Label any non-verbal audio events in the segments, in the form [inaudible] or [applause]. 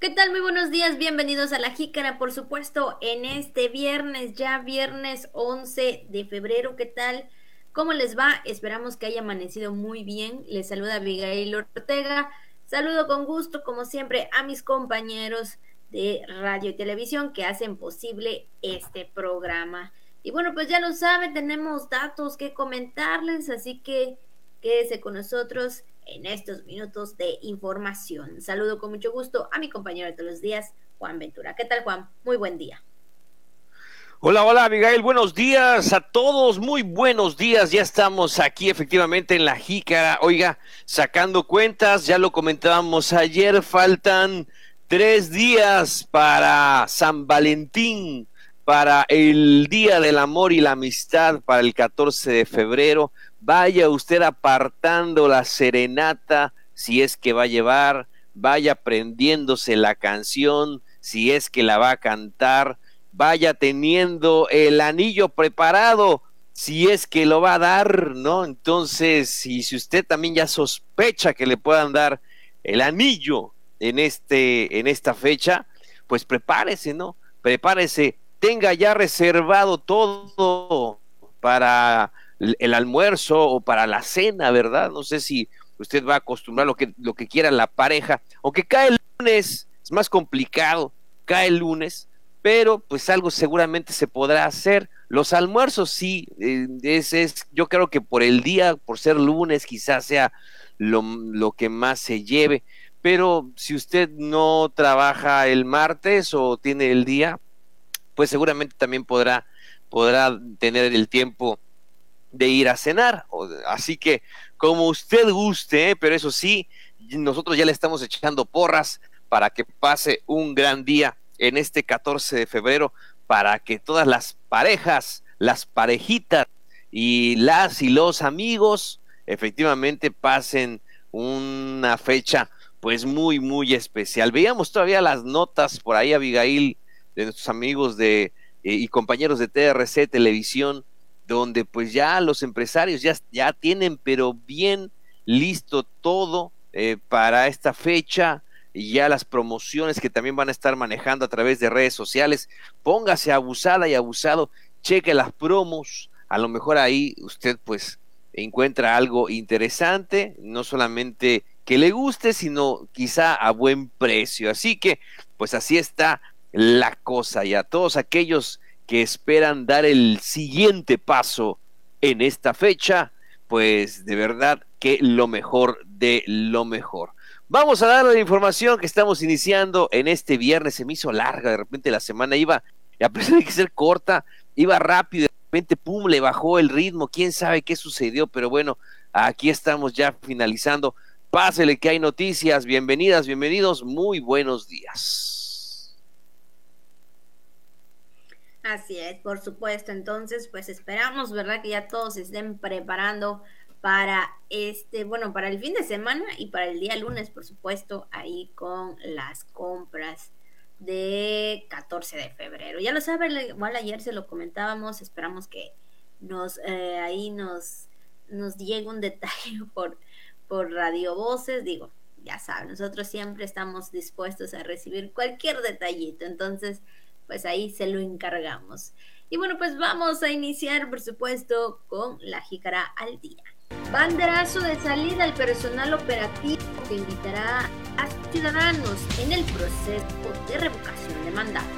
¿Qué tal? Muy buenos días, bienvenidos a La Jícara, por supuesto, en este viernes, ya viernes 11 de febrero. ¿Qué tal? ¿Cómo les va? Esperamos que haya amanecido muy bien. Les saluda Abigail Ortega. Saludo con gusto, como siempre, a mis compañeros de radio y televisión que hacen posible este programa. Y bueno, pues ya lo saben, tenemos datos que comentarles, así que quédese con nosotros en estos minutos de información. Saludo con mucho gusto a mi compañero de todos los días, Juan Ventura. ¿Qué tal, Juan? Muy buen día. Hola, hola, Miguel. Buenos días a todos. Muy buenos días. Ya estamos aquí efectivamente en la jícara. Oiga, sacando cuentas, ya lo comentábamos ayer, faltan tres días para San Valentín, para el Día del Amor y la Amistad, para el 14 de febrero. Vaya usted apartando la serenata si es que va a llevar, vaya aprendiéndose la canción si es que la va a cantar, vaya teniendo el anillo preparado si es que lo va a dar, ¿no? Entonces, si, si usted también ya sospecha que le puedan dar el anillo en este en esta fecha, pues prepárese, ¿no? Prepárese, tenga ya reservado todo para el almuerzo o para la cena, ¿verdad? No sé si usted va a acostumbrar lo que, lo que quiera la pareja, aunque cae el lunes, es más complicado, cae el lunes, pero pues algo seguramente se podrá hacer. Los almuerzos sí, eh, es, es, yo creo que por el día, por ser lunes, quizás sea lo, lo que más se lleve, pero si usted no trabaja el martes o tiene el día, pues seguramente también podrá, podrá tener el tiempo de ir a cenar. Así que como usted guste, pero eso sí, nosotros ya le estamos echando porras para que pase un gran día en este 14 de febrero, para que todas las parejas, las parejitas y las y los amigos efectivamente pasen una fecha pues muy, muy especial. Veíamos todavía las notas por ahí, Abigail, de nuestros amigos de eh, y compañeros de TRC Televisión, donde pues ya los empresarios ya, ya tienen pero bien listo todo eh, para esta fecha y ya las promociones que también van a estar manejando a través de redes sociales. Póngase abusada y abusado, cheque las promos, a lo mejor ahí usted pues encuentra algo interesante, no solamente que le guste, sino quizá a buen precio. Así que pues así está la cosa y a todos aquellos que esperan dar el siguiente paso en esta fecha, pues de verdad que lo mejor de lo mejor. Vamos a dar la información que estamos iniciando en este viernes. Se me hizo larga, de repente la semana iba, a pesar de que ser corta, iba rápido, de repente, pum, le bajó el ritmo. Quién sabe qué sucedió, pero bueno, aquí estamos ya finalizando. Pásele que hay noticias. Bienvenidas, bienvenidos. Muy buenos días. Así es, por supuesto. Entonces, pues esperamos, ¿verdad? Que ya todos estén preparando para este, bueno, para el fin de semana y para el día lunes, por supuesto, ahí con las compras de 14 de febrero. Ya lo saben, igual ayer se lo comentábamos, esperamos que nos eh, ahí nos nos llegue un detalle [laughs] por por radio voces, digo, ya saben, nosotros siempre estamos dispuestos a recibir cualquier detallito, entonces pues ahí se lo encargamos. Y bueno, pues vamos a iniciar, por supuesto, con la jícara al día. Banderazo de salida al personal operativo que invitará a ciudadanos en el proceso de revocación de mandato.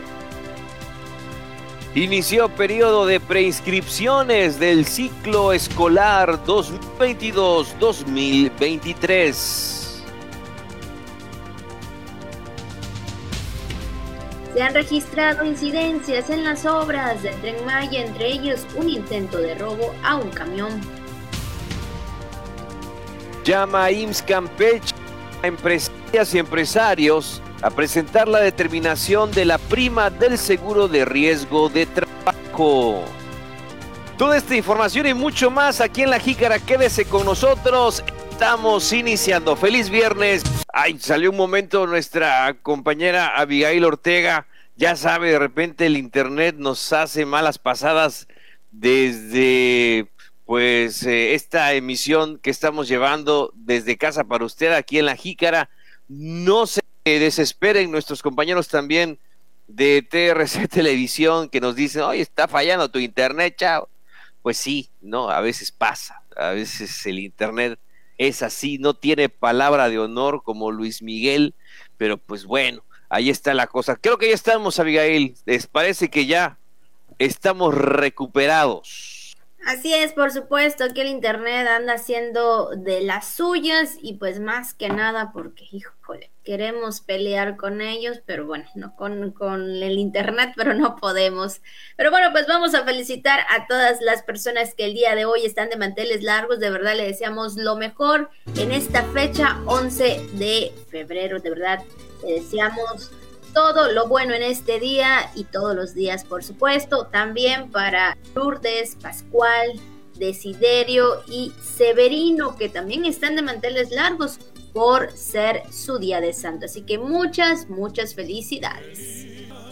Inició periodo de preinscripciones del ciclo escolar 2022-2023. Se han registrado incidencias en las obras del tren Maya, entre ellos un intento de robo a un camión. Llama a IMSS Campeche a empresarias y empresarios a presentar la determinación de la prima del seguro de riesgo de trabajo. Toda esta información y mucho más aquí en La Jícara, quédese con nosotros. Estamos iniciando. Feliz viernes. Ay, salió un momento nuestra compañera Abigail Ortega. Ya sabe, de repente el internet nos hace malas pasadas desde pues eh, esta emisión que estamos llevando desde casa para usted aquí en La Jícara. No se desesperen nuestros compañeros también de TRC [laughs] Televisión que nos dicen, oye, está fallando tu internet, chao. Pues sí, no, a veces pasa, a veces el internet es así, no tiene palabra de honor como Luis Miguel, pero pues bueno, ahí está la cosa. Creo que ya estamos, Abigail, les parece que ya estamos recuperados. Así es, por supuesto, que el Internet anda haciendo de las suyas y pues más que nada porque, híjole, queremos pelear con ellos, pero bueno, no con, con el Internet, [laughs] pero no podemos. Pero bueno, pues vamos a felicitar a todas las personas que el día de hoy están de manteles largos, de verdad le deseamos lo mejor en esta fecha 11 de febrero, de verdad le deseamos todo lo bueno en este día y todos los días, por supuesto. También para Lourdes, Pascual, Desiderio y Severino, que también están de manteles largos por ser su día de santo. Así que muchas, muchas felicidades.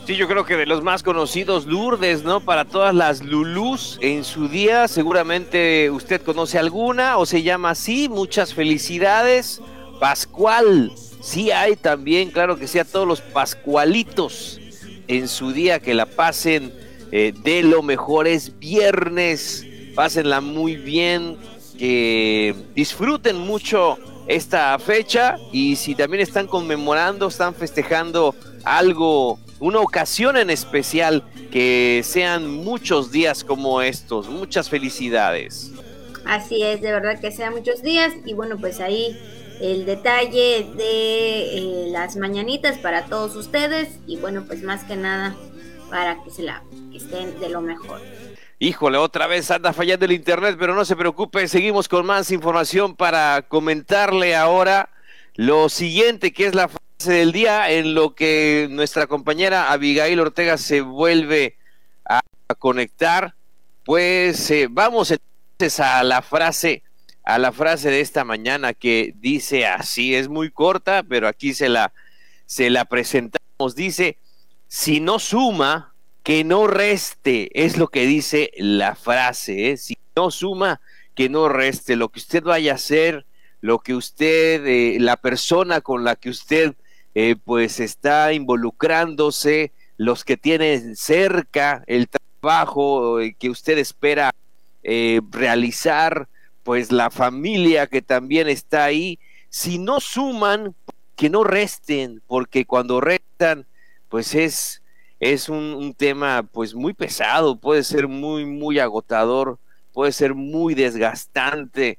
Sí, yo creo que de los más conocidos, Lourdes, ¿no? Para todas las Lulús en su día, seguramente usted conoce alguna o se llama así. Muchas felicidades. Pascual, Sí hay también, claro que sí, a todos los pascualitos en su día que la pasen eh, de lo mejor. Es viernes, pásenla muy bien, que disfruten mucho esta fecha y si también están conmemorando, están festejando algo, una ocasión en especial, que sean muchos días como estos. Muchas felicidades. Así es, de verdad que sean muchos días y bueno, pues ahí el detalle de eh, las mañanitas para todos ustedes y bueno, pues más que nada para que se la estén de lo mejor. Híjole, otra vez anda fallando el internet, pero no se preocupe, seguimos con más información para comentarle ahora lo siguiente que es la fase del día en lo que nuestra compañera Abigail Ortega se vuelve a conectar. Pues eh, vamos entonces a la frase a la frase de esta mañana que dice así, es muy corta, pero aquí se la, se la presentamos. Dice, si no suma, que no reste, es lo que dice la frase, ¿eh? si no suma, que no reste, lo que usted vaya a hacer, lo que usted, eh, la persona con la que usted eh, pues está involucrándose, los que tienen cerca el trabajo que usted espera realizar, pues la familia que también está ahí, si no suman, que no resten, porque cuando restan, pues es, es un, tema pues muy pesado, puede ser muy, muy agotador, puede ser muy desgastante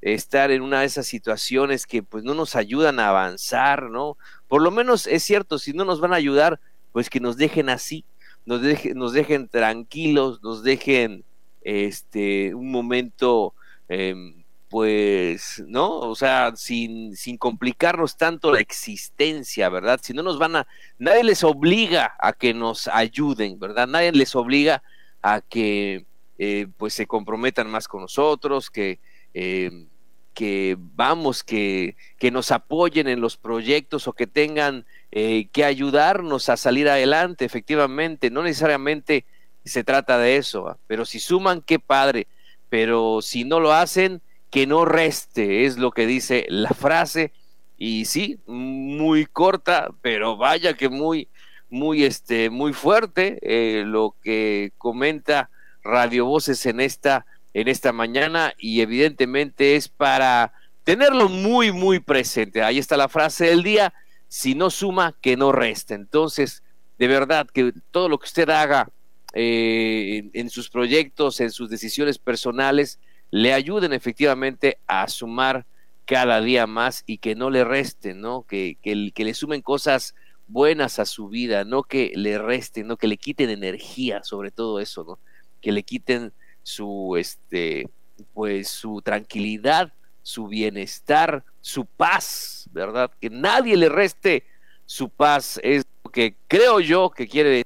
estar en una de esas situaciones que pues no nos ayudan a avanzar, ¿no? Por lo menos es cierto, si no nos van a ayudar, pues que nos dejen así, nos, nos dejen tranquilos, nos dejen este un momento Em, pues, ¿no? O sea, sin, sin complicarnos tanto la existencia, ¿verdad? Si no nos van a, nadie les obliga a que nos ayuden, ¿verdad? Nadie les obliga a que, eh, pues, se comprometan más con nosotros, que, em, que vamos, que, que nos apoyen en los proyectos o que tengan eh, que ayudarnos a salir adelante, efectivamente, no necesariamente se trata de eso, pero si suman, qué padre pero si no lo hacen, que no reste, es lo que dice la frase. Y sí, muy corta, pero vaya que muy, muy, este, muy fuerte eh, lo que comenta Radio Voces en esta, en esta mañana y evidentemente es para tenerlo muy, muy presente. Ahí está la frase del día, si no suma, que no reste. Entonces, de verdad que todo lo que usted haga eh, en, sus proyectos, en sus decisiones personales, le ayuden efectivamente a sumar cada día más y que no le resten, ¿no? Que, que, le sumen cosas buenas a su vida, no que le resten, no que le quiten energía, sobre todo eso, ¿no? Que le quiten su, este, pues su tranquilidad, su bienestar, su paz, ¿verdad? Que nadie le reste su paz, es lo que creo yo que quiere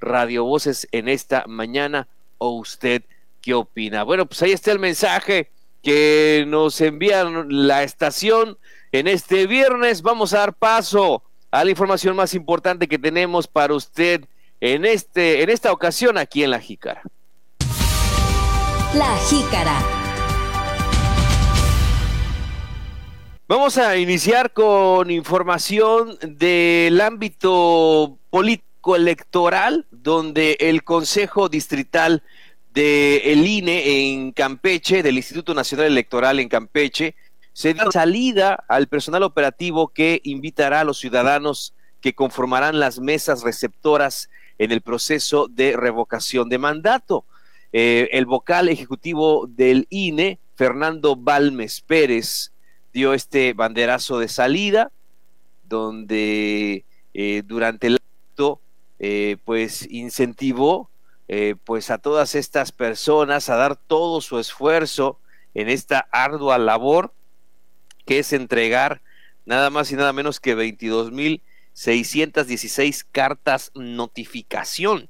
Radio Voces en esta mañana. ¿O usted qué opina? Bueno, pues ahí está el mensaje que nos envían la estación en este viernes. Vamos a dar paso a la información más importante que tenemos para usted en este en esta ocasión aquí en La Jícara. La Jícara. Vamos a iniciar con información del ámbito político electoral, donde el Consejo Distrital del INE en Campeche, del Instituto Nacional Electoral en Campeche, se dio salida al personal operativo que invitará a los ciudadanos que conformarán las mesas receptoras en el proceso de revocación de mandato. Eh, el vocal ejecutivo del INE, Fernando Balmes Pérez, dio este banderazo de salida, donde eh, durante el acto, eh, pues incentivó eh, pues a todas estas personas a dar todo su esfuerzo en esta ardua labor que es entregar nada más y nada menos que 22.616 cartas notificación.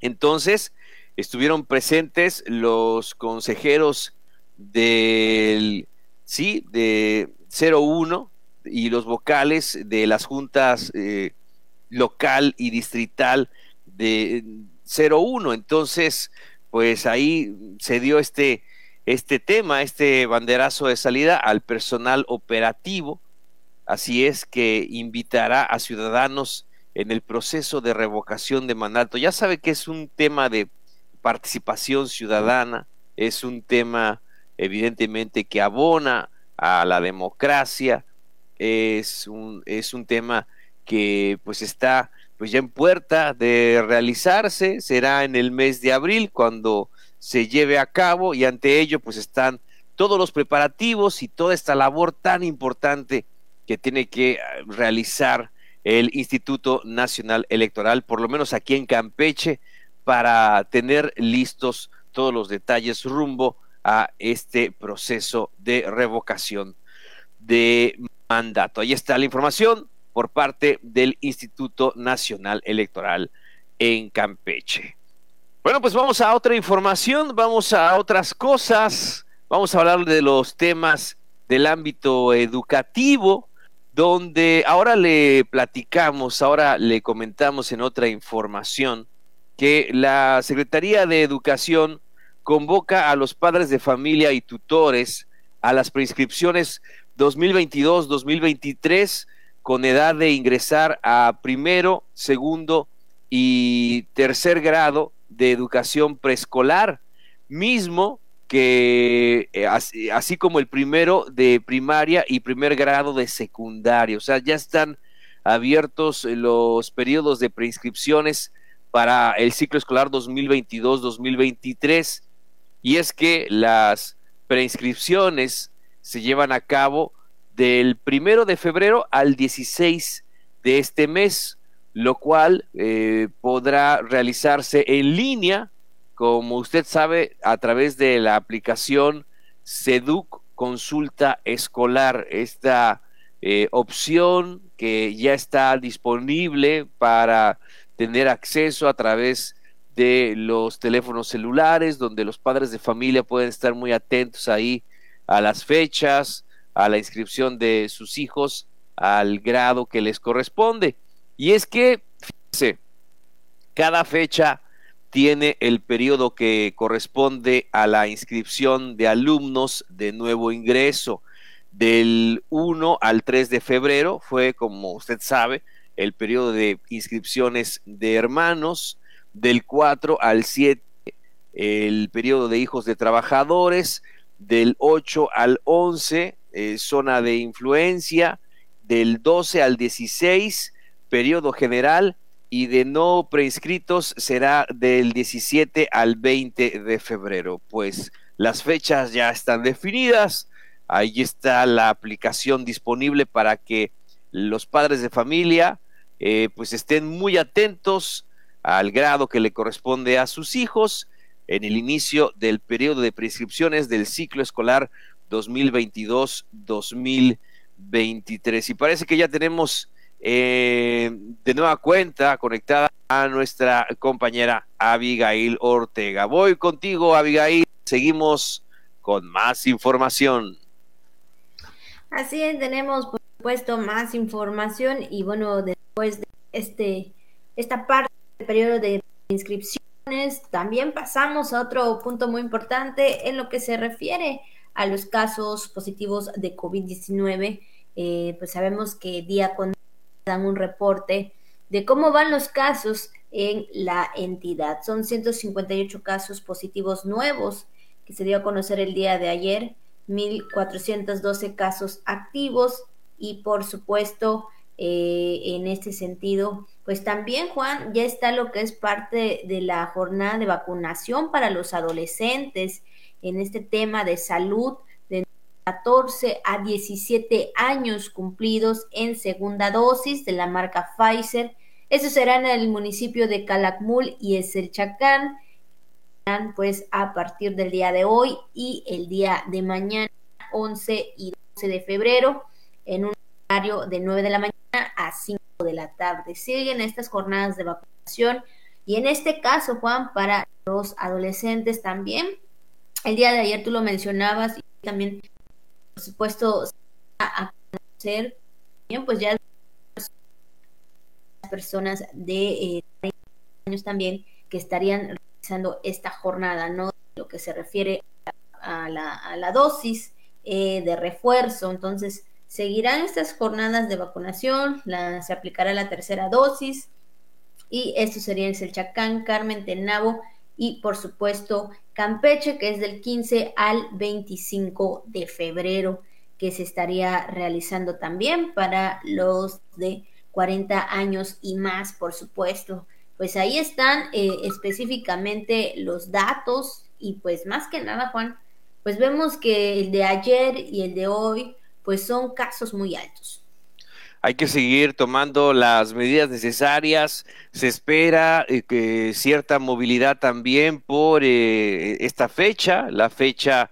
Entonces, estuvieron presentes los consejeros del sí, de 01 y los vocales de las juntas eh, local y distrital de 01. Entonces, pues ahí se dio este, este tema, este banderazo de salida al personal operativo. Así es que invitará a ciudadanos en el proceso de revocación de mandato. Ya sabe que es un tema de participación ciudadana, es un tema evidentemente que abona a la democracia, es un, es un tema que pues está pues ya en puerta de realizarse, será en el mes de abril cuando se lleve a cabo y ante ello pues están todos los preparativos y toda esta labor tan importante que tiene que eh, realizar el Instituto Nacional Electoral, por lo menos aquí en Campeche, para tener listos todos los detalles rumbo a este proceso de revocación de mandato. Ahí está la información por parte del Instituto Nacional Electoral en Campeche. Bueno, pues vamos a otra información, vamos a otras cosas, vamos a hablar de los temas del ámbito educativo, donde ahora le platicamos, ahora le comentamos en otra información que la Secretaría de Educación convoca a los padres de familia y tutores a las prescripciones 2022-2023 con edad de ingresar a primero, segundo y tercer grado de educación preescolar, mismo que eh, así, como el primero de primaria y primer grado de secundaria. O sea, ya están abiertos los periodos de preinscripciones para el ciclo escolar 2022-2023 y es que las preinscripciones se llevan a cabo del primero de febrero al 16 de este mes, lo cual eh, podrá realizarse en línea, como usted sabe, a través de la aplicación SEDUC Consulta Escolar, esta eh, opción que ya está disponible para tener acceso a través de los teléfonos celulares, donde los padres de familia pueden estar muy atentos ahí a las fechas, a la inscripción de sus hijos, al grado que les corresponde. Y es que, fíjense, cada fecha tiene el periodo que corresponde a la inscripción de alumnos de nuevo ingreso. Del 1 al 3 de febrero fue, como usted sabe, el periodo de inscripciones de hermanos del 4 al 7 el periodo de hijos de trabajadores, del 8 al 11 eh, zona de influencia, del 12 al 16 periodo general y de no preinscritos será del 17 al 20 de febrero. Pues las fechas ya están definidas, ahí está la aplicación disponible para que los padres de familia eh, pues estén muy atentos al grado que le corresponde a sus hijos en el inicio del periodo de prescripciones del ciclo escolar 2022-2023. Y parece que ya tenemos eh, de nueva cuenta conectada a nuestra compañera Abigail Ortega. Voy contigo, Abigail. Seguimos con más información. Así es, tenemos por supuesto más información y bueno, después de este esta parte periodo de inscripciones. También pasamos a otro punto muy importante en lo que se refiere a los casos positivos de COVID-19, eh, pues sabemos que día con día dan un reporte de cómo van los casos en la entidad. Son 158 casos positivos nuevos que se dio a conocer el día de ayer, 1.412 casos activos y por supuesto eh, en este sentido, pues también Juan, ya está lo que es parte de la jornada de vacunación para los adolescentes en este tema de salud de 14 a 17 años cumplidos en segunda dosis de la marca Pfizer. Eso será en el municipio de Calakmul y Eselchacán pues a partir del día de hoy y el día de mañana 11 y 12 de febrero en un horario de 9 de la mañana a 5 de la tarde. Siguen estas jornadas de vacunación y en este caso, Juan, para los adolescentes también. El día de ayer tú lo mencionabas y también, por supuesto, a conocer, bien, pues ya las personas de eh, años también que estarían esta jornada, ¿no? Lo que se refiere a la, dosis eh, de refuerzo. Entonces, seguirán estas jornadas de vacunación, la, se aplicará la tercera dosis y esto sería en Selchacán, Carmen, Tenabo y por supuesto Campeche, que es del 15 al 25 de febrero, que se estaría realizando también para los de 40 años y más, por supuesto pues ahí están eh, específicamente los datos y pues más que nada, Juan, pues vemos que el de ayer y el de hoy, pues son casos muy altos. Hay que seguir tomando las medidas necesarias. Se espera eh, que cierta movilidad también por eh, esta fecha, la fecha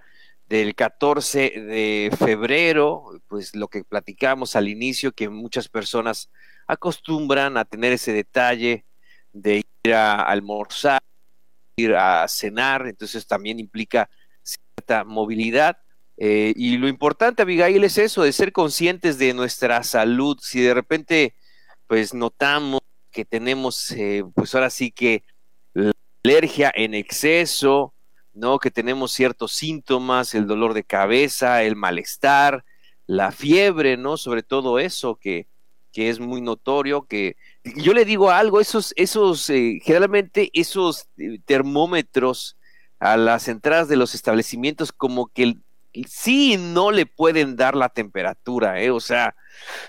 del 14 de febrero, pues lo que platicamos al inicio, que muchas personas acostumbran a tener ese detalle de ir a almorzar, ir a cenar, entonces también implica cierta movilidad. Eh, y lo importante, Abigail, es eso, de ser conscientes de nuestra salud. Si de repente, pues notamos que tenemos, eh, pues ahora sí que la alergia en exceso, ¿no? Que tenemos ciertos síntomas, el dolor de cabeza, el malestar, la fiebre, ¿no? Sobre todo eso que, que es muy notorio, que yo le digo algo, esos, esos, eh, generalmente esos eh, termómetros a las entradas de los establecimientos como que sí no le pueden dar la temperatura, ¿eh? o sea,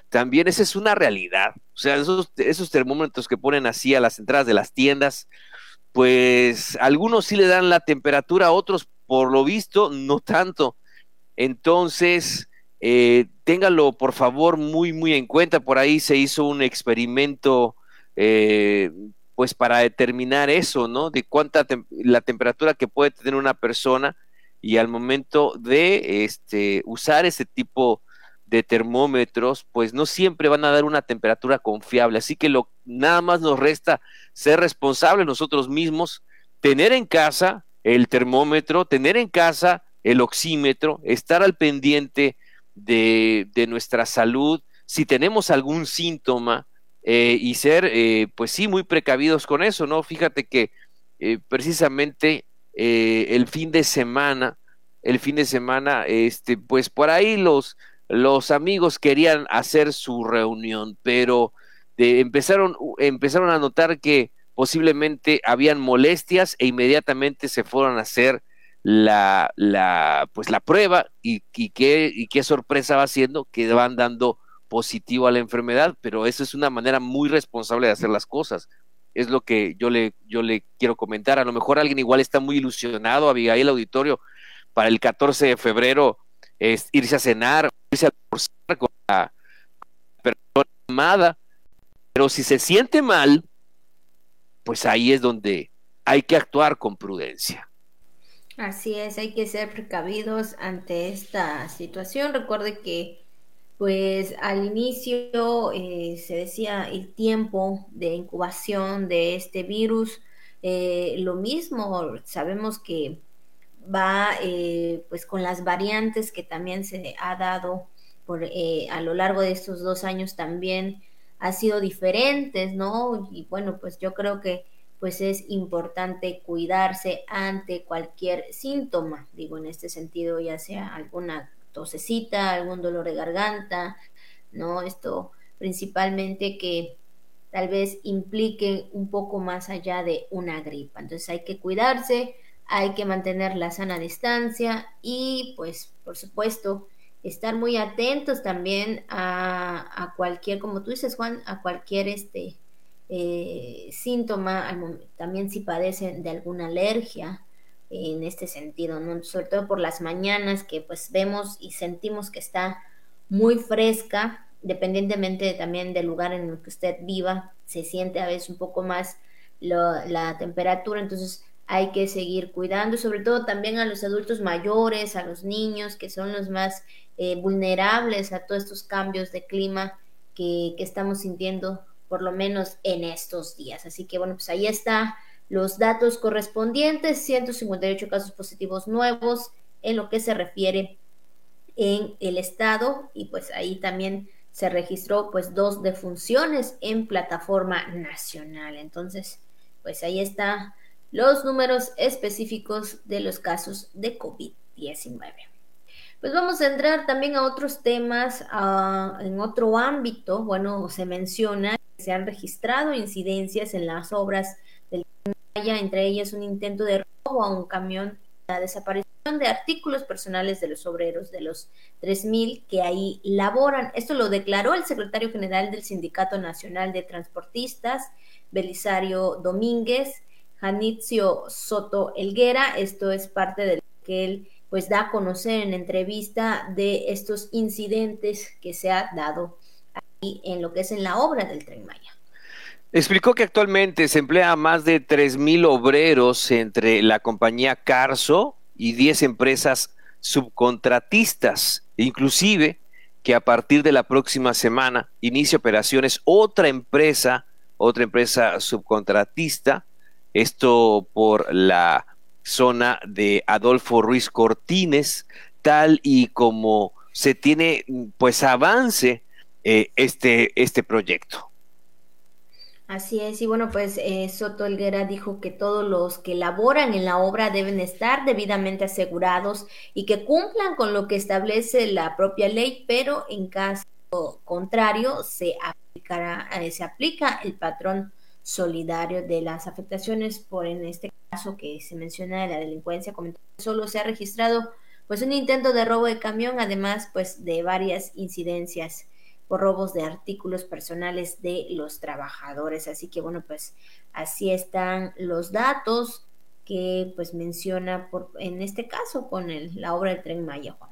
también esa es una realidad, o sea, esos, termómetros que ponen así a las entradas de las tiendas, pues algunos sí le dan la temperatura, otros por lo visto no tanto, entonces eh, téngalo por favor muy, muy en cuenta. Por ahí se hizo un experimento, eh, pues para determinar eso, ¿no? De cuánta la temperatura que puede tener una persona y al momento de este, usar ese tipo de termómetros, pues no siempre van a dar una temperatura confiable. Así que lo nada más nos resta ser responsables nosotros mismos, tener en casa el termómetro, tener en casa el oxímetro, estar al pendiente de, nuestra salud, si tenemos algún síntoma eh, y ser, eh, pues sí, muy precavidos con eso, ¿no? Fíjate que eh, precisamente el fin de semana, el fin de semana, este, pues por ahí los, los amigos querían hacer su reunión, pero empezaron, empezaron a notar que posiblemente habían molestias e inmediatamente se fueron a hacer la, la, pues la prueba y, y, qué, y qué sorpresa va siendo que van dando positivo a la enfermedad, pero eso es una manera muy responsable de hacer las cosas. Es lo que yo le, yo le quiero comentar. A lo mejor alguien igual está muy ilusionado, Abigail Auditorio, para el 14 de febrero irse a cenar, irse a almorzar con la persona amada, pero si se siente mal, pues ahí es donde hay que actuar con prudencia. Así es, hay que ser precavidos ante esta situación. Recuerde que, pues, al inicio eh, se decía el tiempo de incubación de este virus. Eh, lo mismo, sabemos que va, eh, pues, con las variantes que también se ha dado por, a lo largo de estos dos años también ha sido diferentes, ¿no? Y bueno, pues yo creo que pues es importante cuidarse ante cualquier síntoma, digo en este sentido, ya sea alguna tosecita, algún dolor de garganta, ¿no? Esto principalmente que tal vez implique un poco más allá de una gripa. Entonces hay que cuidarse, hay que mantener la sana distancia y pues por supuesto estar muy atentos también a, cualquier, como tú dices Juan, a cualquier este eh, síntoma, también si padecen de alguna alergia en este sentido, ¿no? sobre todo por las mañanas que pues vemos y sentimos que está muy fresca, dependientemente también del lugar en el que usted viva, se siente a veces un poco más la temperatura, entonces hay que seguir cuidando, sobre todo también a los adultos mayores, a los niños, que son los más eh, vulnerables a todos estos cambios de clima que, que estamos sintiendo por lo menos en estos días. Así que bueno, pues ahí está los datos correspondientes, 158 casos positivos nuevos en lo que se refiere en el estado y pues ahí también se registró pues dos defunciones en plataforma nacional. Entonces, pues ahí está los números específicos de los casos de COVID-19. Pues vamos a entrar también a otros temas en otro ámbito. Bueno, se menciona que se han registrado incidencias en las obras del entre ellas un intento de robo a un camión, la desaparición de artículos personales de los obreros de los 3.000 que ahí laboran. Esto lo declaró el secretario general del Sindicato Nacional de Transportistas, Belisario Domínguez, Janitzio Soto Elguera. Esto es parte de lo que él pues da a conocer en entrevista de estos incidentes que se ha dado ahí en lo que es en la obra del Tren Maya. Explicó que actualmente se emplea a más de 3.000 obreros entre la compañía Carso y 10 empresas subcontratistas, inclusive que a partir de la próxima semana inicia operaciones otra empresa, otra empresa subcontratista, esto por la zona de Adolfo Ruiz Cortines, tal y como se tiene pues avance eh, este, este proyecto. Así es, y bueno, pues eh, Soto Elguera dijo que todos los que laboran en la obra deben estar debidamente asegurados y que cumplan con lo que establece la propia ley, pero en caso contrario se aplicará, eh, se aplica el patrón solidario de las afectaciones por en este caso que se menciona de la delincuencia solo se ha registrado pues un intento de robo de camión además pues de varias incidencias por robos de artículos personales de los trabajadores así que bueno pues así están los datos que pues menciona por en este caso con el, la obra del tren Maya Juan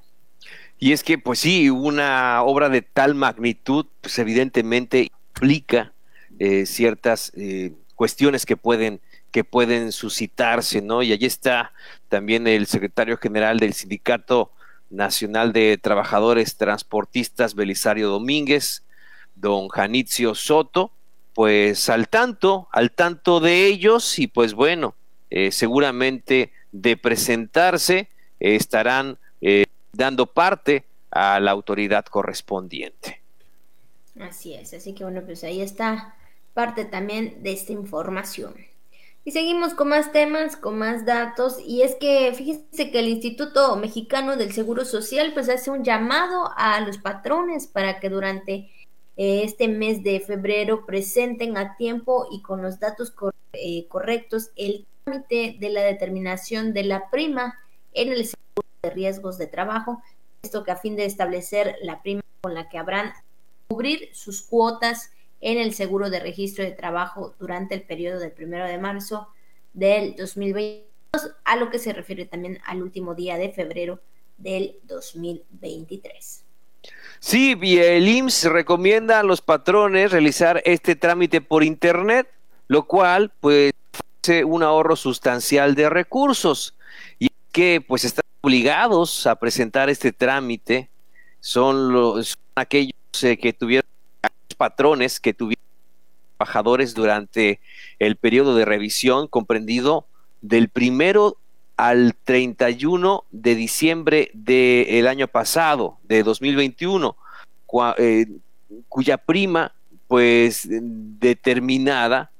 y es que pues sí una obra de tal magnitud pues evidentemente implica eh, ciertas eh, cuestiones que pueden que pueden suscitarse, ¿no? Y allí está también el secretario general del Sindicato Nacional de Trabajadores Transportistas, Belisario Domínguez, don Janitzio Soto, pues al tanto, al tanto de ellos y pues bueno, eh, seguramente de presentarse estarán dando parte a la autoridad correspondiente. Así es, así que bueno, pues ahí está parte también de esta información. Y seguimos con más temas, con más datos, y es que fíjense que el Instituto Mexicano del Seguro Social pues hace un llamado a los patrones para que durante eh, este mes de febrero presenten a tiempo y con los datos eh, correctos el trámite de la determinación de la prima en el seguro de riesgos de trabajo, esto que a fin de establecer la prima con la que habrán cubrir sus cuotas en el seguro de registro de trabajo durante el periodo del primero de marzo del 2022, a lo que se refiere también al último día de febrero del 2023. Sí, el IMSS recomienda a los patrones realizar este trámite por Internet, lo cual pues hace un ahorro sustancial de recursos y que pues están obligados a presentar este trámite son los aquellos eh, que tuvieron patrones que tuvieron trabajadores durante el periodo de revisión comprendido del primero al 31 de diciembre del año pasado, de 2021, eh, cuya prima, pues determinada,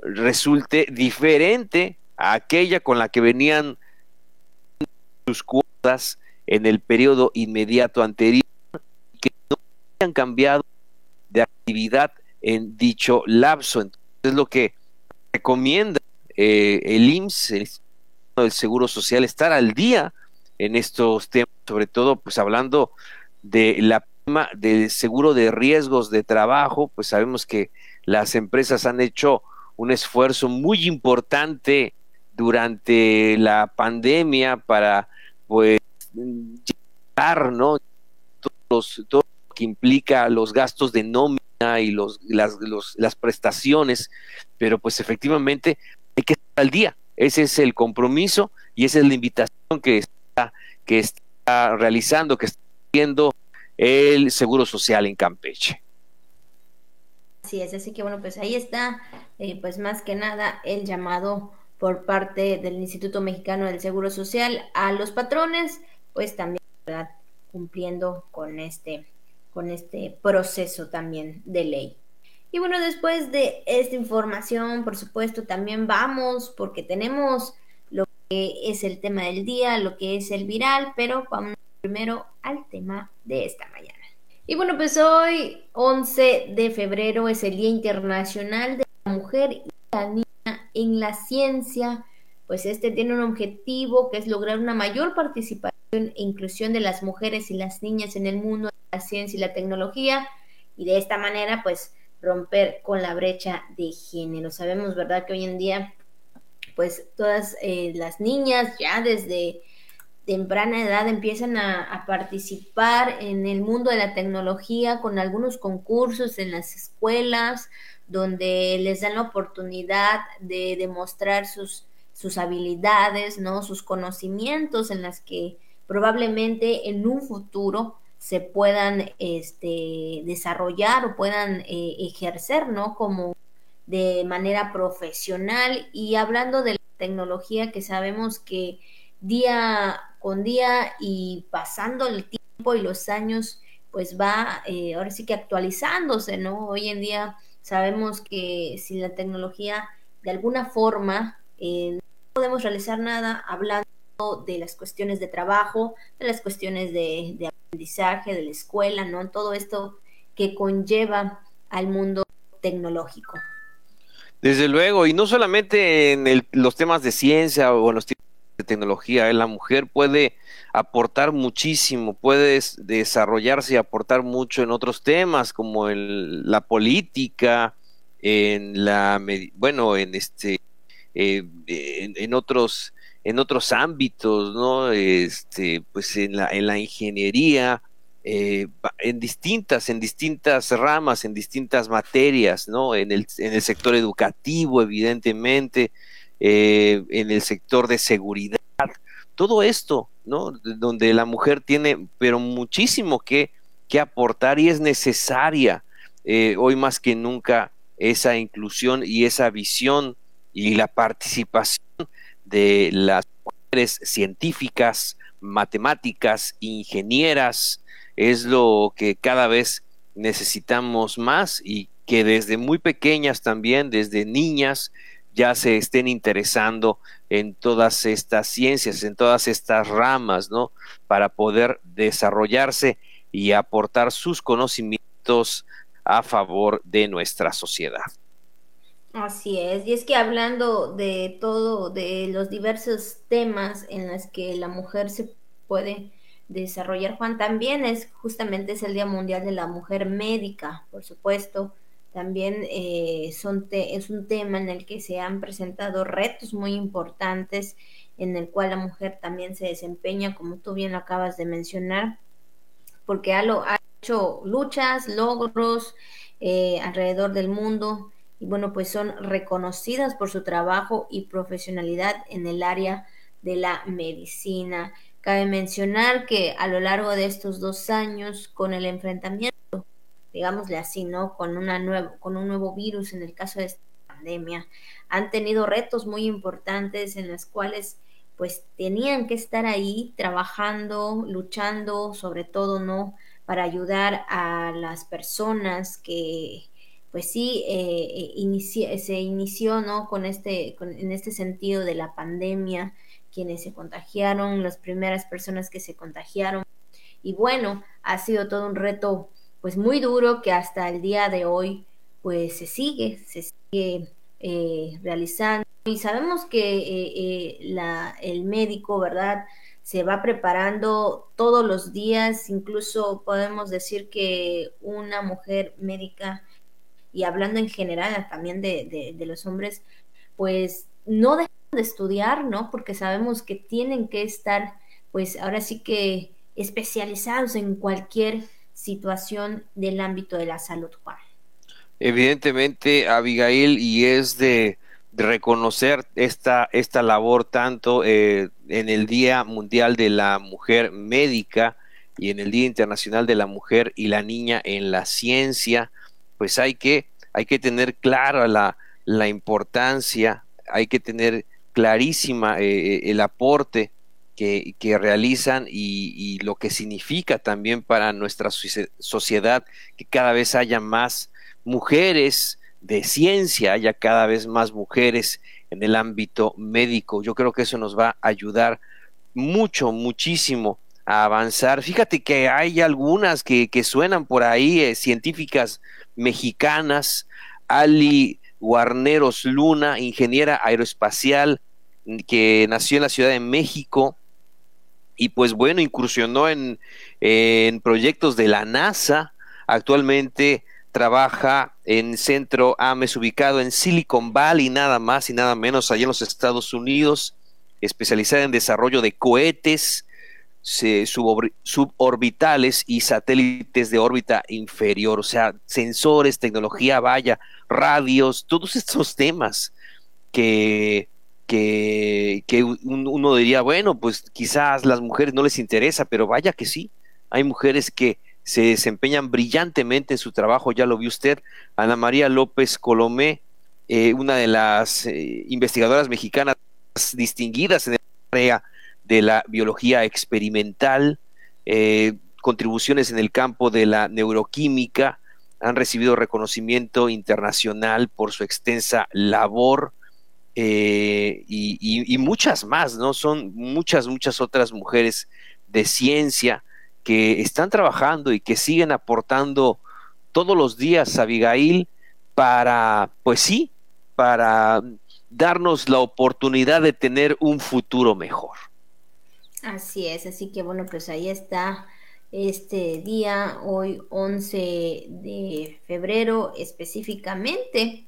resulte diferente a aquella con la que venían sus cuotas en el periodo inmediato anterior que no hayan cambiado de actividad en dicho lapso. Entonces, es lo que recomienda eh, el IMSS, el Seguro Social, estar al día en estos temas, sobre todo pues hablando de la del seguro de riesgos de trabajo, pues sabemos que las empresas han hecho un esfuerzo muy importante durante la pandemia para pues llegar, ¿no? Todos todo lo que implica los gastos de nómina y los, las, las prestaciones, pero pues efectivamente hay que estar al día. Ese es el compromiso y esa es la invitación que está, que está realizando, que está haciendo el Seguro Social en Campeche. Así es, así que bueno, pues ahí está, eh, pues más que nada el llamado por parte del Instituto Mexicano del Seguro Social a los patrones, pues también ¿verdad? cumpliendo con este, con este proceso también de ley. Y bueno, después de esta información, por supuesto, también vamos, porque tenemos lo que es el tema del día, lo que es el viral, pero vamos primero al tema de esta mañana. Y bueno, pues hoy, 11 de febrero, es el Día Internacional de la Mujer y la Niña en la Ciencia. Pues este tiene un objetivo que es lograr una mayor participación e inclusión de las mujeres y las niñas en el mundo la ciencia y la tecnología. Y de esta manera, pues, romper con la brecha de género. Sabemos, ¿verdad?, que hoy en día, pues, todas eh, las niñas ya desde temprana edad empiezan a, participar en el mundo de la tecnología con algunos concursos en las escuelas donde les dan la oportunidad de demostrar sus, sus habilidades, ¿no? sus conocimientos en las que probablemente en un futuro se puedan este, desarrollar o puedan eh, ejercer, ¿no? Como de manera profesional y hablando de la tecnología que sabemos que día con día y pasando el tiempo y los años, pues va eh, ahora sí que actualizándose, ¿no? Hoy en día sabemos que si la tecnología de alguna forma eh, no podemos realizar nada hablando de las cuestiones de trabajo, de las cuestiones de, de aprendizaje, de la escuela, ¿no? Todo esto que conlleva al mundo tecnológico. Desde luego, y no solamente en los temas de ciencia o en los temas tecnología. ¿eh? La mujer puede aportar muchísimo, puede desarrollarse y aportar mucho en otros temas como en la política, en la bueno, en este, eh, en, otros, en otros ámbitos, ¿no? Este, pues en la, en la ingeniería, eh, en distintas, en distintas ramas, en distintas materias, ¿no? En el, en el sector educativo, evidentemente, eh, en el sector de seguridad, todo esto, ¿no? Donde la mujer tiene, pero muchísimo que, que aportar y es necesaria eh, hoy más que nunca esa inclusión y esa visión y la participación de las mujeres científicas, matemáticas, ingenieras, es lo que cada vez necesitamos más y que desde muy pequeñas también, desde niñas, ya se estén interesando en todas estas ciencias, en todas estas ramas, ¿no? Para poder desarrollarse y aportar sus conocimientos a favor de nuestra sociedad. Así es, y es que hablando de todo, de los diversos temas en los que la mujer se puede desarrollar, Juan, también es justamente es el Día Mundial de la Mujer Médica, por supuesto, también eh, son es un tema en el que se han presentado retos muy importantes, en el cual la mujer también se desempeña, como tú bien acabas de mencionar, porque ha, lo, ha hecho luchas, logros eh, alrededor del mundo y bueno, pues son reconocidas por su trabajo y profesionalidad en el área de la medicina. Cabe mencionar que a lo largo de estos dos años, con el enfrentamiento digámosle así, ¿no? Con, una nuevo, con un nuevo virus en el caso de esta pandemia. Han tenido retos muy importantes en los cuales pues tenían que estar ahí trabajando, luchando, sobre todo, ¿no? Para ayudar a las personas que pues sí, eh, se inició, ¿no? Con este, en este sentido de la pandemia, quienes se contagiaron, las primeras personas que se contagiaron. Y bueno, ha sido todo un reto, pues muy duro que hasta el día de hoy, pues se sigue, se sigue eh, realizando. Y sabemos que eh, eh, la, el médico, ¿verdad? Se va preparando todos los días, incluso podemos decir que una mujer médica, y hablando en general también de, de, los hombres, pues no dejan de estudiar, ¿no? Porque sabemos que tienen que estar, pues ahora sí que especializados en cualquier situación del ámbito de la salud, Juan evidentemente, Abigail, y es de, reconocer esta, esta labor tanto eh, en el Día Mundial de la Mujer Médica y en el Día Internacional de la Mujer y la Niña en la Ciencia, pues hay que, hay que tener clara la, la importancia, hay que tener clarísima eh, eh, el aporte que, que realizan y, lo que significa también para nuestra sociedad que cada vez haya más mujeres de ciencia, haya cada vez más mujeres en el ámbito médico. Yo creo que eso nos va a ayudar mucho, muchísimo a avanzar. Fíjate que hay algunas que, suenan por ahí, eh, científicas mexicanas, Ali Guarneros Luna, ingeniera aeroespacial, que nació en la Ciudad de México y pues bueno, incursionó en, en proyectos de la NASA. Actualmente trabaja en Centro AMES ubicado en Silicon Valley, nada más y nada menos, allá en los Estados Unidos, especializada en desarrollo de cohetes suborbitales y satélites de órbita inferior, o sea, sensores, tecnología, vaya, radios, todos estos temas que, que, uno diría, bueno, pues quizás las mujeres no les interesa, pero vaya que sí, hay mujeres que se desempeñan brillantemente en su trabajo, ya lo vio usted, Ana María López Colomé, eh, una de las eh, investigadoras mexicanas distinguidas en el área de la biología experimental, eh, contribuciones en el campo de la neuroquímica, han recibido reconocimiento internacional por su extensa labor y, y, muchas más, ¿no? Son muchas, muchas otras mujeres de ciencia que están trabajando y que siguen aportando todos los días, Abigail, para, pues sí, para darnos la oportunidad de tener un futuro mejor. Así es, así que bueno, pues ahí está este día, hoy 11 de febrero específicamente,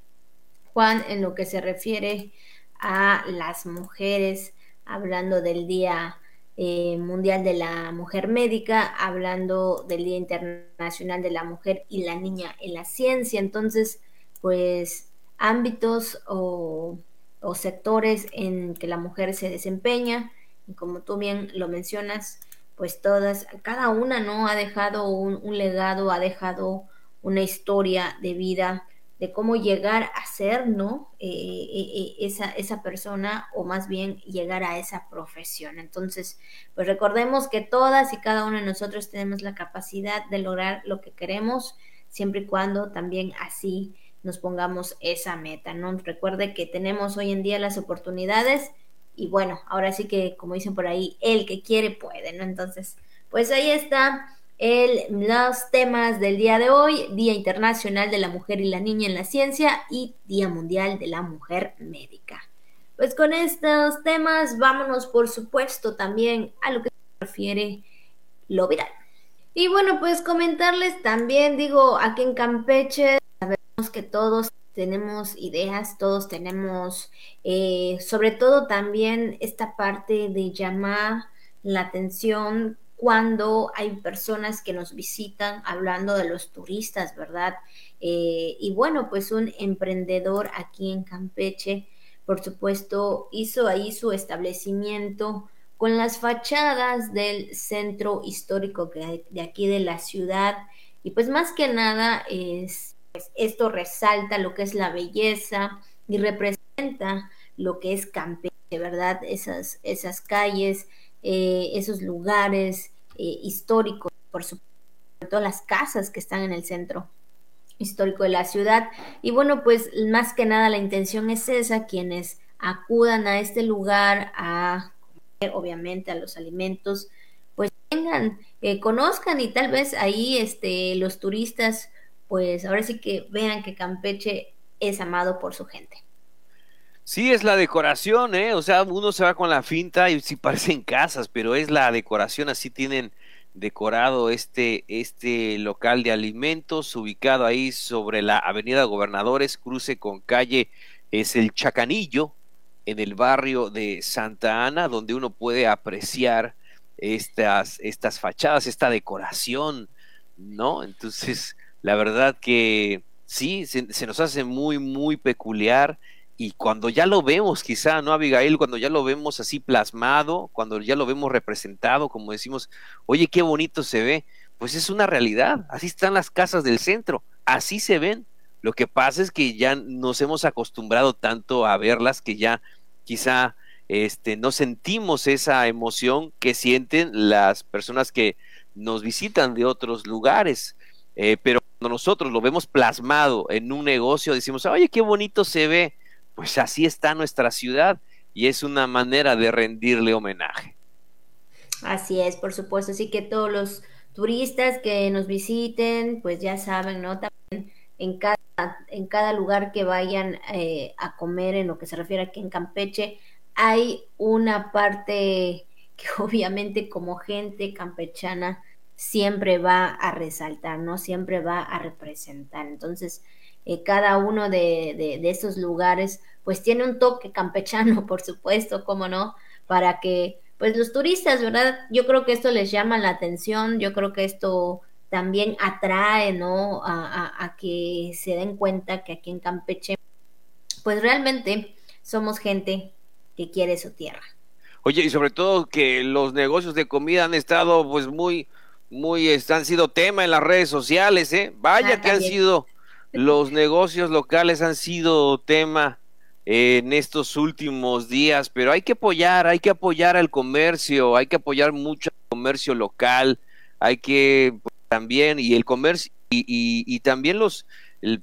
Juan, en lo que se refiere a las mujeres, hablando del día eh, Mundial de la Mujer Médica, hablando del Día Internacional de la Mujer y la Niña en la Ciencia. Entonces, pues ámbitos o, sectores en que la mujer se desempeña, como tú bien lo mencionas, pues todas, cada una, ¿no? Ha dejado un, legado, ha dejado una historia de vida de cómo llegar a ser, ¿no? Eh, eh, eh, esa, esa persona o más bien llegar a esa profesión. Entonces, pues recordemos que todas y cada uno de nosotros tenemos la capacidad de lograr lo que queremos, siempre y cuando también así nos pongamos esa meta, ¿no? Recuerde que tenemos hoy en día las oportunidades y bueno, ahora sí que, como dicen por ahí, el que quiere puede, ¿no? Entonces, pues ahí está el, los temas del día de hoy, Día Internacional de la Mujer y la Niña en la Ciencia y Día Mundial de la Mujer Médica. Pues con estos temas vámonos por supuesto también a lo que se refiere lo viral. Y bueno, pues comentarles también, digo, aquí en Campeche sabemos que todos tenemos ideas, todos tenemos, eh, sobre todo también esta parte de llamar la atención cuando hay personas que nos visitan hablando de los turistas, ¿verdad? Eh, y bueno, pues un emprendedor aquí en Campeche, por supuesto, hizo ahí su establecimiento con las fachadas del centro histórico de aquí de la ciudad. Y pues más que nada es, esto resalta lo que es la belleza y representa lo que es Campeche, ¿verdad? Esas, esas calles, eh, esos lugares eh, históricos, por supuesto, las casas que están en el centro histórico de la ciudad. Y bueno, pues más que nada la intención es esa, quienes acudan a este lugar a comer, obviamente, a los alimentos, pues vengan, eh, conozcan y tal vez ahí este, los turistas, pues ahora sí que vean que Campeche es amado por su gente. Sí, es la decoración, ¿eh? O sea, uno se va con la finta y sí parecen casas, pero es la decoración, así tienen decorado este, este local de alimentos ubicado ahí sobre la Avenida Gobernadores, cruce con calle, es el Chacanillo, en el barrio de Santa Ana, donde uno puede apreciar estas, estas fachadas, esta decoración, ¿no? Entonces, la verdad que sí, se, nos hace muy, muy peculiar y cuando ya lo vemos, quizá, ¿no, Abigail? Cuando ya lo vemos así plasmado, cuando ya lo vemos representado, como decimos, oye, qué bonito se ve, pues es una realidad. Así están las casas del centro, así se ven. Lo que pasa es que ya nos hemos acostumbrado tanto a verlas que ya quizá este, no sentimos esa emoción que sienten las personas que nos visitan de otros lugares. Eh, pero nosotros lo vemos plasmado en un negocio, decimos, oye, qué bonito se ve pues así está nuestra ciudad y es una manera de rendirle homenaje. Así es, por supuesto, así que todos los turistas que nos visiten, pues ya saben, ¿no? También en cada, en cada lugar que vayan eh, a comer, en lo que se refiere aquí en Campeche, hay una parte que [laughs] obviamente como gente campechana siempre va a resaltar, ¿no? Siempre va a representar. Entonces, eh, cada uno de, de, esos lugares pues tiene un toque campechano, [laughs] por supuesto, cómo no, para que pues los turistas, ¿verdad? Yo creo que esto les llama la atención, yo creo que esto también atrae, ¿no? A, a, que se den cuenta que aquí en Campeche, pues realmente somos gente que quiere su tierra. Oye, y sobre todo que los negocios de comida han estado pues muy, muy, este, han sido tema en las redes sociales, ¿eh? Vaya ah, que han sido los negocios locales han sido tema en estos últimos días, pero hay que apoyar, hay que apoyar al comercio, hay que apoyar mucho al comercio local, hay que pues, también, y el comercio, y, también los,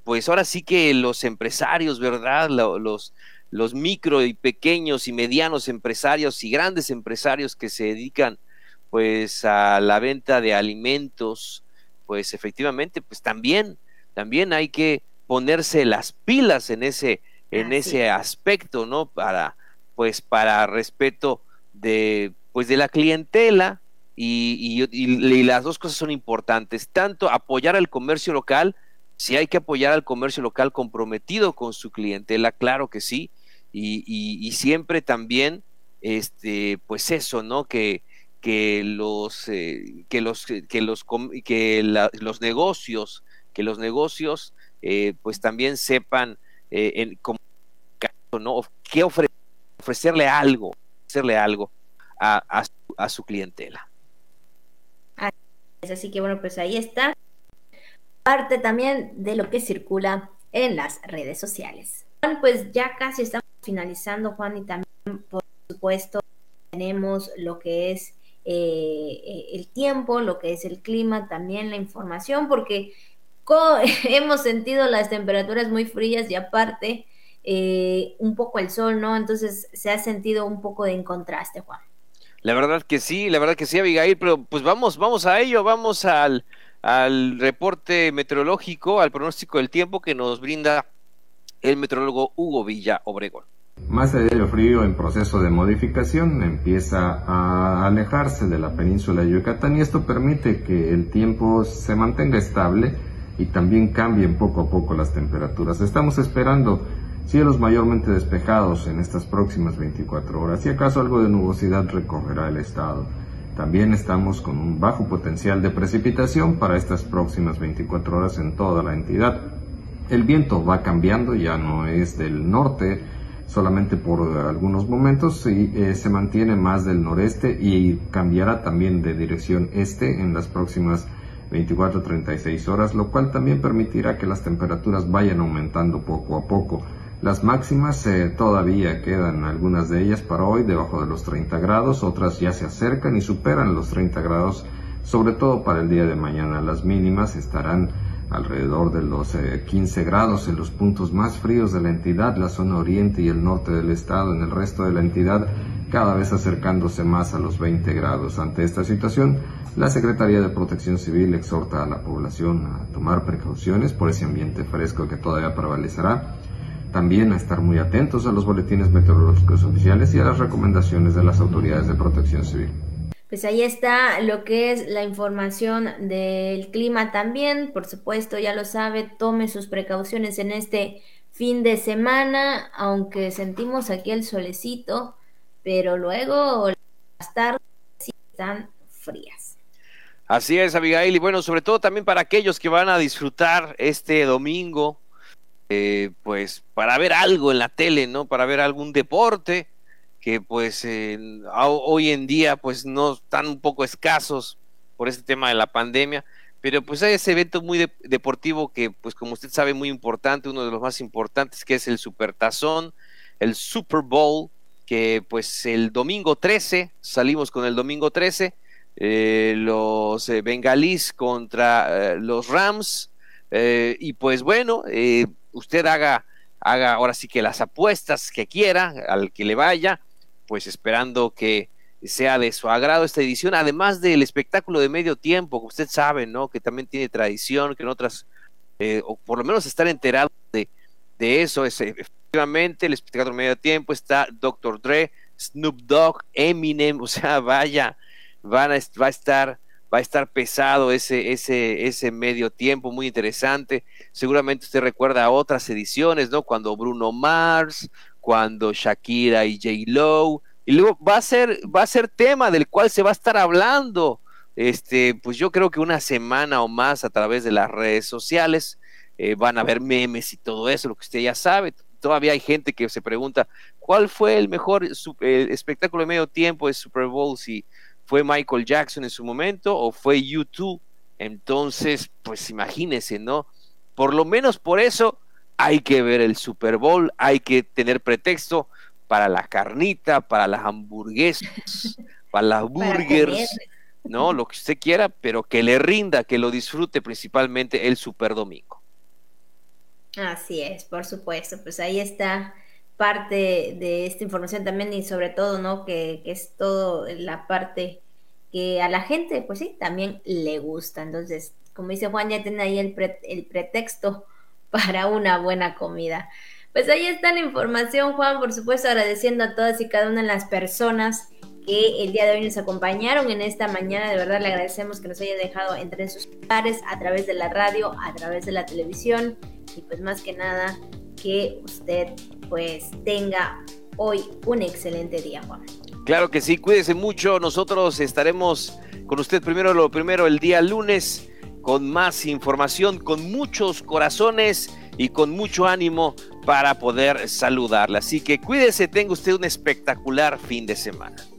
pues ahora sí que los empresarios, ¿verdad? Los, los micro y pequeños y medianos empresarios y grandes empresarios que se dedican pues a la venta de alimentos, pues efectivamente, pues también también hay que ponerse las pilas en ese, en ese aspecto, ¿no? Para, pues, para respeto de, pues, de la clientela y, y, las dos cosas son importantes. Tanto apoyar al comercio local, si hay que apoyar al comercio local comprometido con su clientela, claro que sí, y, y siempre también, este, pues eso, ¿no? Que, que los, eh, que los, que los, que los negocios que los negocios eh, pues también sepan eh, en, ¿no? qué ofrecerle algo, ofrecerle algo a, a, su, clientela. Así que bueno, pues ahí está parte también de lo que circula en las redes sociales. Bueno, pues ya casi estamos finalizando, Juan, y también, por supuesto, tenemos lo que es eh, el tiempo, lo que es el clima, también la información, porque [laughs] hemos sentido las temperaturas muy frías y aparte eh, un poco el sol, ¿no? Entonces se ha sentido un poco de contraste, Juan. La verdad que sí, la verdad que sí, Abigail, pero pues vamos, vamos a ello, vamos al, al reporte meteorológico, al pronóstico del tiempo que nos brinda el meteorólogo Hugo Villa Obregón. Más allá del frío en proceso de modificación empieza a alejarse de la península de Yucatán y esto permite que el tiempo se mantenga estable y también cambien poco a poco las temperaturas. Estamos esperando cielos mayormente despejados en estas próximas 24 horas y acaso algo de nubosidad recorrerá el estado. También estamos con un bajo potencial de precipitación para estas próximas 24 horas en toda la entidad. El viento va cambiando, ya no es del norte solamente por algunos momentos y eh, se mantiene más del noreste y cambiará también de dirección este en las próximas 24-36 horas, lo cual también permitirá que las temperaturas vayan aumentando poco a poco. Las máximas eh, todavía quedan algunas de ellas para hoy debajo de los 30 grados, otras ya se acercan y superan los 30 grados, sobre todo para el día de mañana. Las mínimas estarán alrededor de los 15 eh, grados en los puntos más fríos de la entidad, la zona oriente y el norte del estado, en el resto de la entidad cada vez acercándose más a los 20 grados. Ante esta situación, la Secretaría de Protección Civil exhorta a la población a tomar precauciones por ese ambiente fresco que todavía prevalecerá, también a estar muy atentos a los boletines meteorológicos oficiales y a las recomendaciones de las autoridades de protección civil. Pues ahí está lo que es la información del clima también, por supuesto, ya lo sabe, tome sus precauciones en este fin de semana, aunque sentimos aquí el solecito, pero luego las tardes están frías. Así es, Abigail, y bueno, sobre todo también para aquellos que van a disfrutar este domingo, eh, pues para ver algo en la tele, ¿no? Para ver algún deporte que pues hoy en día pues no están un poco escasos por este tema de la pandemia, pero pues hay ese evento muy deportivo que pues como usted sabe muy importante, uno de los más importantes que es el Supertazón, el Super Bowl, que pues el domingo 13, salimos con el domingo 13, eh, los eh, bengalís contra eh, los Rams, y pues bueno, usted haga, haga ahora sí que las apuestas que quiera, al que le vaya, pues esperando que sea de su agrado esta edición, además del espectáculo de medio tiempo, que usted sabe, ¿no? Que también tiene tradición, que en otras, o por lo menos estar enterado de, de eso, es Efectivamente, el espectáculo medio tiempo está Dr. Dre, Snoop Dogg, Eminem, o sea, vaya, van va a estar va a estar pesado ese, ese, ese medio tiempo, muy interesante. Seguramente usted recuerda otras ediciones, ¿no? Cuando Bruno Mars, cuando Shakira y J. Lo, y luego va a ser, va a ser tema del cual se va a estar hablando. Este, pues yo creo que una semana o más a través de las redes sociales eh, van a haber memes y todo eso, lo que usted ya sabe todavía hay gente que se pregunta cuál fue el mejor espectáculo de medio tiempo de Super Bowl, si fue Michael Jackson en su momento o fue YouTube. Entonces, pues imagínense, ¿no? Por lo menos por eso hay que ver el Super Bowl, hay que tener pretexto para la carnita, para las hamburguesas, [laughs] para las burgers, ¿no? Lo que usted quiera, pero que le rinda, que lo disfrute principalmente el Super Domingo. Así es, por supuesto. Pues ahí está parte de esta información también y sobre todo, ¿no? Que, es todo la parte que a la gente, pues sí, también le gusta. Entonces, como dice Juan, ya tiene ahí el, el pretexto [laughs] para una buena comida. Pues ahí está la información, Juan, por supuesto, agradeciendo a todas y cada una de las personas que el día de hoy nos acompañaron en esta mañana. De verdad le agradecemos que nos haya dejado entre sus pares a través de la radio, a través de la televisión y pues más que nada que usted pues tenga hoy un excelente día, Juan. Claro que sí, cuídese mucho. Nosotros estaremos con usted primero, lo primero, el día lunes, con más información, con muchos corazones y con mucho ánimo para poder saludarla. Así que cuídese, tenga usted un espectacular fin de semana.